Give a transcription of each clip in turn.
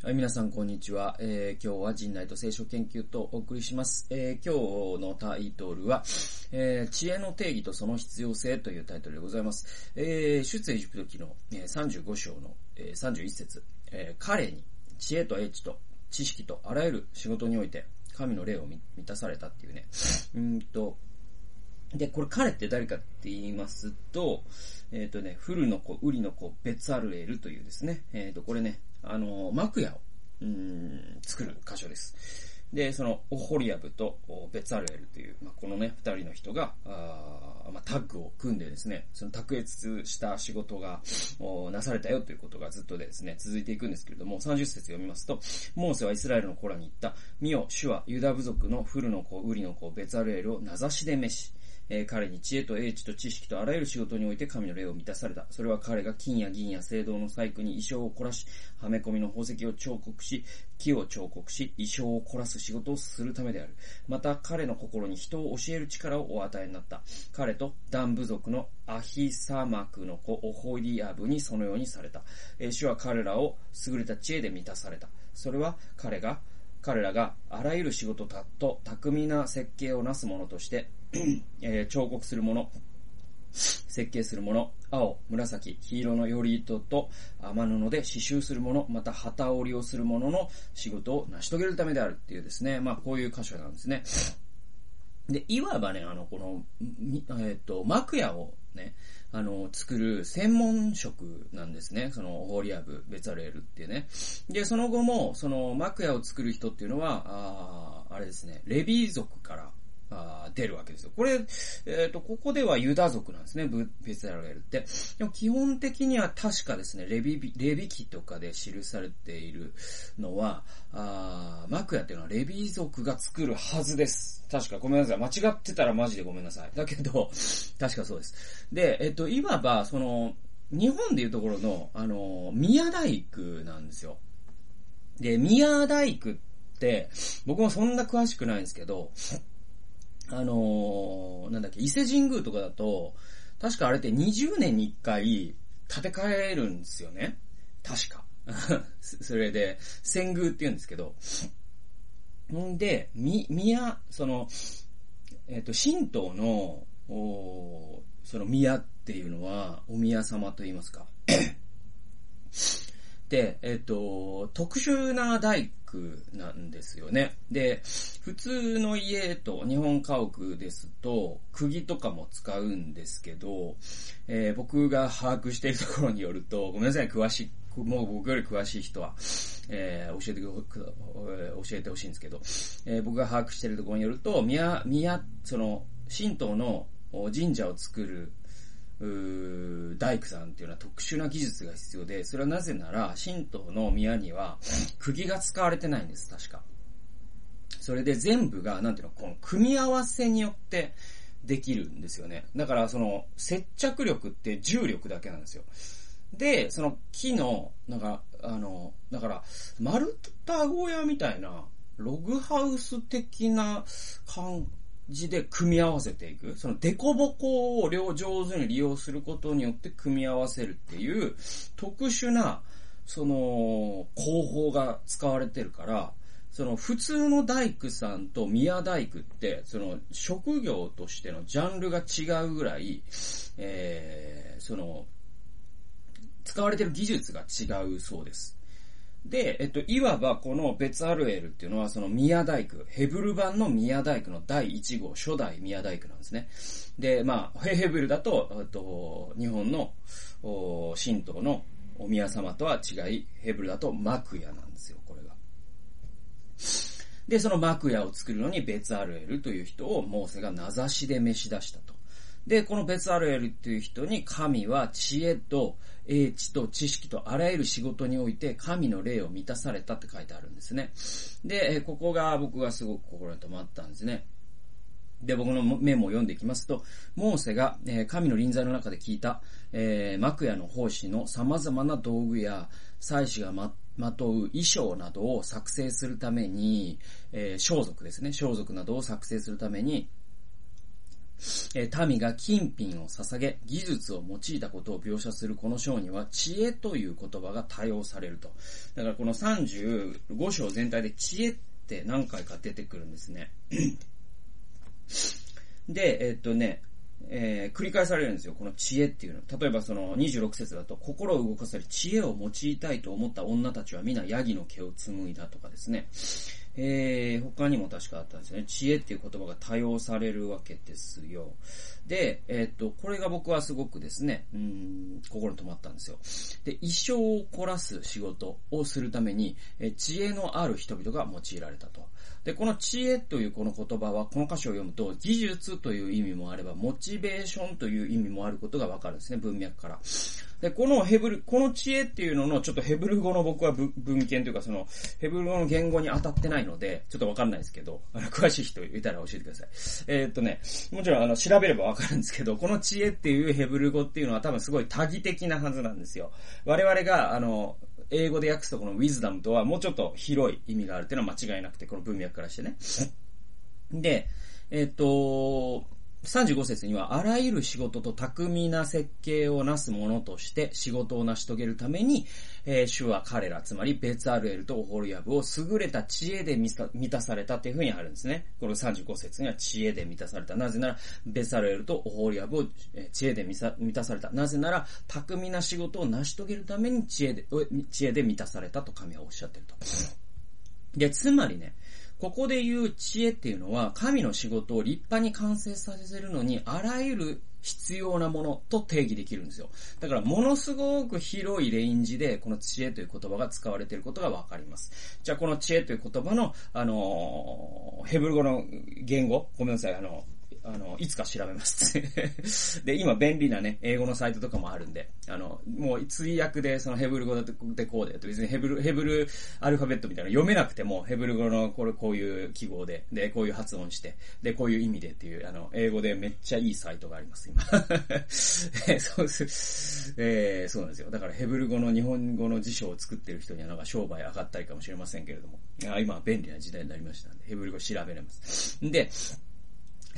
はい、皆さんこんにちは。えー、今日は人内と聖書研究とお送りします。えー、今日のタイトルは、えー、知恵の定義とその必要性というタイトルでございます。えー、出エジプト記の、えー、35章の、えー、31節、えー、彼に知恵と英知と知識とあらゆる仕事において神の霊を満たされたっていうね。うんと、で、これ彼って誰かって言いますと、えっ、とね、フルの子、ウリの子、ベツアルエルというですね、えっ、と、これね、あの、幕屋を、うん、作る箇所です。で、その、オホリアブとベツアルエルという、まあ、このね、二人の人が、あまあ、タッグを組んでですね、その卓越した仕事がなされたよということがずっとですね、続いていくんですけれども、30節読みますと、モーセはイスラエルの子らに言った、見よ、主はユダ部族のフルの子、ウリの子、ベツアルエルを名指しで召し、えー、彼に知恵と英知と知識とあらゆる仕事において神の霊を満たされた。それは彼が金や銀や青銅の細工に衣装を凝らし、はめ込みの宝石を彫刻し、木を彫刻し、衣装を凝らす仕事をするためである。また彼の心に人を教える力をお与えになった。彼とダン部族のアヒサマクの子オホリアブにそのようにされた。えー、主は彼らを優れた知恵で満たされた。それは彼が彼らがあらゆる仕事と巧みな設計をなすものとして、えー、彫刻するもの、設計するもの、青、紫、黄色のより糸と天布で刺繍するもの、また旗織りをするものの仕事を成し遂げるためであるっていうですね、まあこういう箇所なんですね。で、いわばね、あの、この、えっ、ー、と、幕屋をね、あの、作る専門職なんですね。その、ホーリアブ、ベツァレールっていうね。で、その後も、その、幕屋を作る人っていうのは、ああれですね、レビー族から、あ出るわけですよ。これ、えっ、ー、と、ここではユダ族なんですね、ベツァレールって。でも基本的には確かですね、レビ、レビ記とかで記されているのは、あマクヤっていうのはレビー族が作るはずです。確か、ごめんなさい。間違ってたらマジでごめんなさい。だけど、確かそうです。で、えっ、と、いわば、その、日本でいうところの、あの、宮大工なんですよ。で、宮大工って、僕もそんな詳しくないんですけど、あの、なんだっけ、伊勢神宮とかだと、確かあれって20年に1回建て替えるんですよね。確か。それで、遷宮って言うんですけど。んで、み、宮、その、えっ、ー、と、神道の、おその宮っていうのは、お宮様と言いますか。で、えっ、ー、と、特殊な大工なんですよね。で、普通の家と日本家屋ですと、釘とかも使うんですけど、えー、僕が把握しているところによると、ごめんなさい、詳しい、もう僕より詳しい人は、えー、教えてく、教えてほしいんですけど、えー、僕が把握しているところによると、宮、宮、その、神道の神社を作る大工さんっていうのは特殊な技術が必要で、それはなぜなら、神道の宮には、釘が使われてないんです、確か。それで全部が、なんていうの、この組み合わせによってできるんですよね。だから、その、接着力って重力だけなんですよ。で、その木の、なんか、あの、だから、丸太小屋みたいな、ログハウス的な感じで組み合わせていく。そのデコボコを両上手に利用することによって組み合わせるっていう特殊な、その、工法が使われてるから、その普通の大工さんと宮大工って、その職業としてのジャンルが違うぐらい、えー、その、使われてる技術が違うそうです。で、えっと、いわばこのベツアルエルっていうのはその宮大工、ヘブル版の宮大工の第1号、初代宮大工なんですね。で、まあ、ヘブルだと、えっと、日本の神道のお宮様とは違い、ヘブルだと幕屋なんですよ、これが。で、その幕屋を作るのにベツアルエルという人をモーセが名指しで召し出したと。で、このベツアルエルっていう人に神は知恵と英知と知識とあらゆる仕事において神の霊を満たされたって書いてあるんですね。で、ここが僕がすごく心に留まったんですね。で、僕のメモを読んでいきますと、モーセが、え、神の臨在の中で聞いた、えー、幕屋の奉仕の様々な道具や、祭司がま、まとう衣装などを作成するために、えー、装束ですね、装束などを作成するために、え、民が金品を捧げ、技術を用いたことを描写するこの章には、知恵という言葉が多用されると。だからこの35章全体で知恵って何回か出てくるんですね。で、え、っとね、えー、繰り返されるんですよ。この知恵っていうの。例えばその26節だと、心を動かせる知恵を用いたいと思った女たちは皆ヤギの毛を紡いだとかですね。えー、他にも確かあったんですよね。知恵っていう言葉が多用されるわけですよ。で、えっ、と、これが僕はすごくですね、うん、心に留まったんですよ。で、一生を凝らす仕事をするために、え知恵のある人々が用いられたと。で、この知恵というこの言葉は、この歌詞を読むと、技術という意味もあれば、モチベーションという意味もあることがわかるんですね、文脈から。で、このヘブル、この知恵っていうのの、ちょっとヘブル語の僕は文献というか、その、ヘブル語の言語に当たってないので、ちょっとわかんないですけど、あの、詳しい人いたら教えてください。えー、っとね、もちろん、あの、調べればわかるんですけど、この知恵っていうヘブル語っていうのは多分すごい多義的なはずなんですよ。我々が、あの、英語で訳すとこの wisdom とはもうちょっと広い意味があるっていうのは間違いなくて、この文脈からしてね。で、えっ、と、35節には、あらゆる仕事と巧みな設計をなすものとして仕事を成し遂げるために、えー、主は彼ら、つまりベツアルエルとオホルヤブを優れた知恵で満たされたっていうふうにあるんですね。この35節には知恵で満たされた。なぜなら、ベツアルエルとオホルヤブを知恵で満たされた。なぜなら、巧みな仕事を成し遂げるために知恵で、知恵で満たされたと神はおっしゃってると。で、つまりね、ここで言う知恵っていうのは、神の仕事を立派に完成させるのに、あらゆる必要なものと定義できるんですよ。だから、ものすごく広いレインジで、この知恵という言葉が使われていることがわかります。じゃあ、この知恵という言葉の、あのヘブル語の言語、ごめんなさい、あのあの、いつか調べます で、今便利なね、英語のサイトとかもあるんで、あの、もう通訳でそのヘブル語でこうで、別にヘブル、ヘブルアルファベットみたいな読めなくても、ヘブル語のこれこういう記号で、で、こういう発音して、で、こういう意味でっていう、あの、英語でめっちゃいいサイトがあります、今。そうです。えー、そうなんですよ。だからヘブル語の日本語の辞書を作ってる人にはなんか商売上がったりかもしれませんけれども、あ今は便利な時代になりましたんで、ヘブル語調べれます。で、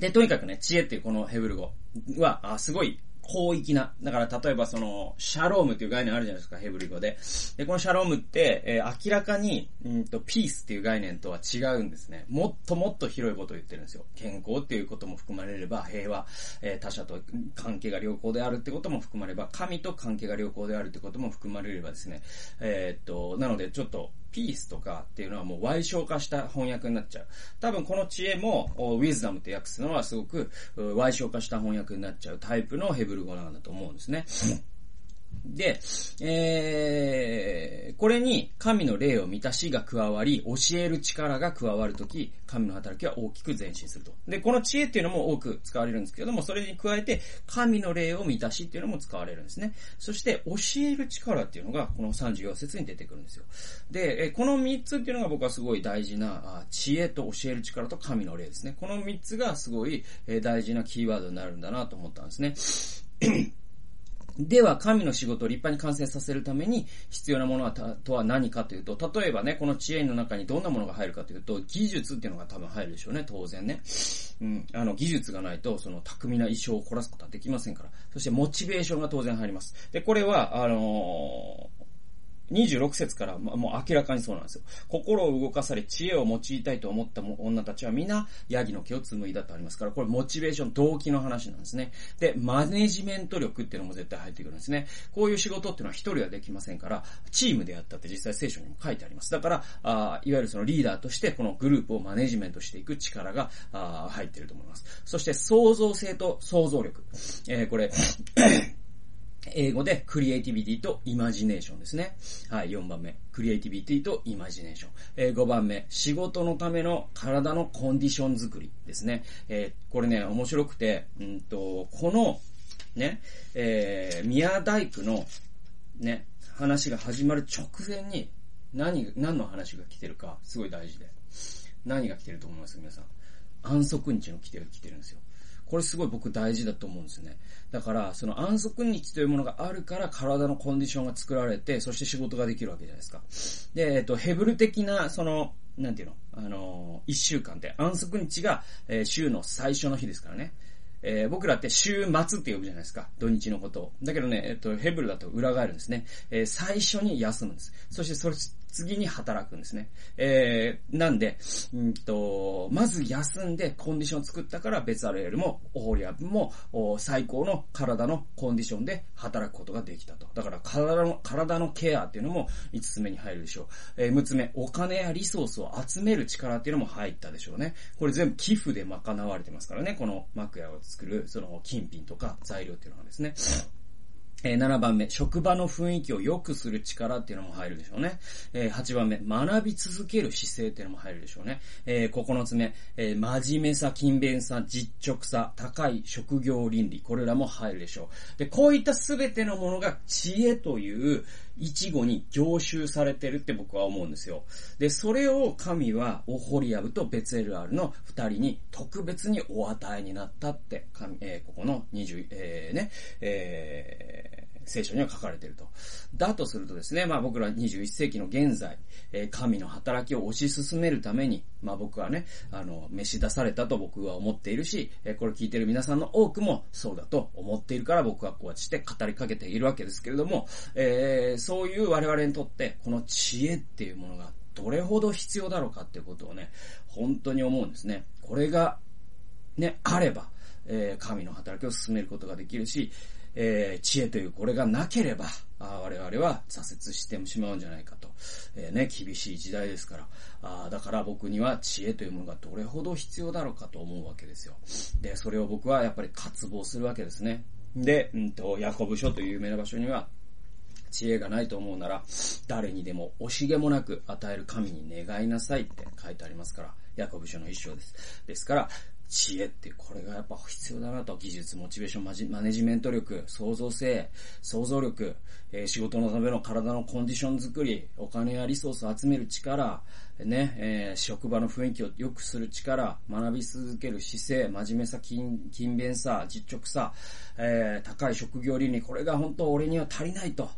で、とにかくね、知恵っていうこのヘブル語は、あすごい広域な。だから例えばその、シャロームっていう概念あるじゃないですか、ヘブル語で。で、このシャロームって、えー、明らかに、うんと、ピースっていう概念とは違うんですね。もっともっと広いことを言ってるんですよ。健康っていうことも含まれれば、平和、えー、他者と関係が良好であるってことも含まれば、神と関係が良好であるってことも含まれればですね。えー、っと、なのでちょっと、ピースとかっていうのはもう歪償化した翻訳になっちゃう。多分この知恵も、ウィズダムって訳すのはすごく歪償化した翻訳になっちゃうタイプのヘブル語なんだと思うんですね。で、えー、これに神の霊を満たしが加わり、教える力が加わるとき、神の働きは大きく前進すると。で、この知恵っていうのも多く使われるんですけれども、それに加えて、神の霊を満たしっていうのも使われるんですね。そして、教える力っていうのが、この34節に出てくるんですよ。で、この3つっていうのが僕はすごい大事な、知恵と教える力と神の霊ですね。この3つがすごい大事なキーワードになるんだなと思ったんですね。では、神の仕事を立派に完成させるために必要なものはとは何かというと、例えばね、この知恵の中にどんなものが入るかというと、技術っていうのが多分入るでしょうね、当然ね。うん、あの、技術がないと、その巧みな衣装を凝らすことはできませんから。そして、モチベーションが当然入ります。で、これは、あのー26節から、ま、もう明らかにそうなんですよ。心を動かされ知恵を用いたいと思った女たちは皆、ヤギの毛を紡いだとありますから、これモチベーション、動機の話なんですね。で、マネジメント力っていうのも絶対入ってくるんですね。こういう仕事っていうのは一人はできませんから、チームでやったって実際聖書にも書いてあります。だから、あいわゆるそのリーダーとしてこのグループをマネジメントしていく力があ入ってると思います。そして創造性と想像力。えー、これ英語でクリエイティビティとイマジネーションですね。はい、4番目。クリエイティビティとイマジネーション。えー、5番目。仕事のための体のコンディション作りですね。えー、これね、面白くて、うんと、この、ね、えー、宮大工の、ね、話が始まる直前に、何、何の話が来てるか、すごい大事で。何が来てると思います皆さん？安息日の来てる、来てるんですよ。これすごい僕大事だと思うんですね。だから、その安息日というものがあるから体のコンディションが作られて、そして仕事ができるわけじゃないですか。で、えっと、ヘブル的な、その、なんていうの？あの、一週間って、安息日が、えー、週の最初の日ですからね。えー、僕らって週末って呼ぶじゃないですか。土日のことを。だけどね、えっと、ヘブルだと裏返るんですね。えー、最初に休むんです。そしてそれ、次に働くんですね。えー、なんで、うんと、まず休んでコンディション作ったからベツアレールもオホリアブも最高の体のコンディションで働くことができたと。だから体の、体のケアっていうのも5つ目に入るでしょう。えー、6つ目、お金やリソースを集める力っていうのも入ったでしょうね。これ全部寄付で賄われてますからね。この幕屋を作る、その金品とか材料っていうのはですね。えー、7番目、職場の雰囲気を良くする力っていうのも入るでしょうね。えー、8番目、学び続ける姿勢っていうのも入るでしょうね。えー、9つ目、え真面目さ、勤勉さ、実直さ、高い職業倫理、これらも入るでしょう。で、こういったすべてのものが知恵という一語に凝集されてるって僕は思うんですよ。で、それを神はオホリアブとベツエルアルの二人に特別にお与えになったって、神えー、ここの20、えー、ね、えー聖書には書かれていると。だとするとですね、まあ僕ら21世紀の現在、え神の働きを推し進めるために、まあ僕はね、あの、召し出されたと僕は思っているし、えこれ聞いている皆さんの多くもそうだと思っているから僕はこうやって語りかけているわけですけれども、えー、そういう我々にとって、この知恵っていうものがどれほど必要だろうかっていうことをね、本当に思うんですね。これが、ね、あれば、えー、神の働きを進めることができるし、えー、知恵というこれがなければ、あ我々は挫折してしまうんじゃないかと。えー、ね、厳しい時代ですから。あだから僕には知恵というものがどれほど必要だろうかと思うわけですよ。で、それを僕はやっぱり渇望するわけですね。で、うんと、ヤコブ書という有名な場所には、知恵がないと思うなら、誰にでも惜しげもなく与える神に願いなさいって書いてありますから、ヤコブ書の一章です。ですから、知恵って、これがやっぱ必要だなと。技術、モチベーション、マジマネジメント力、創造性、想像力、えー、仕事のための体のコンディション作り、お金やリソースを集める力、ね、えー、職場の雰囲気を良くする力、学び続ける姿勢、真面目さ、勤勤勉さ、実直さ、えー、高い職業倫理、これが本当俺には足りないと。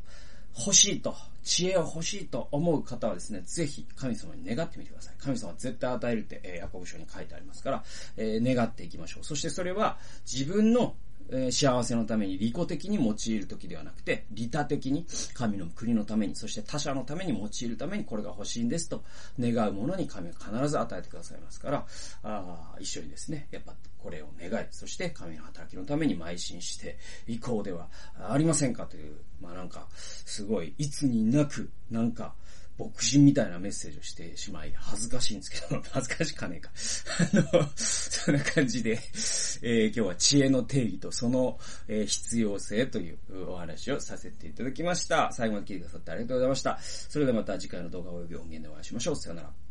欲しいと、知恵を欲しいと思う方はですね、ぜひ神様に願ってみてください。神様は絶対与えるって、えー、ヤコブ書に書いてありますから、えー、願っていきましょう。そしてそれは自分のえ幸せのために利己的に用いる時ではなくて、利他的に神の国のために、そして他者のために用いるためにこれが欲しいんですと願うものに神は必ず与えてくださいますから、あ一緒にですね、やっぱこれを願い、そして神の働きのために邁進していこうではありませんかという、まあなんか、すごい、いつになく、なんか、牧人みたいなメッセージをしてしまい、恥ずかしいんですけど、恥ずかしかねえか。あの、そんな感じで、えー、今日は知恵の定義とその、えー、必要性というお話をさせていただきました。最後まで聞いてくださってありがとうございました。それではまた次回の動画及び音源でお会いしましょう。さよなら。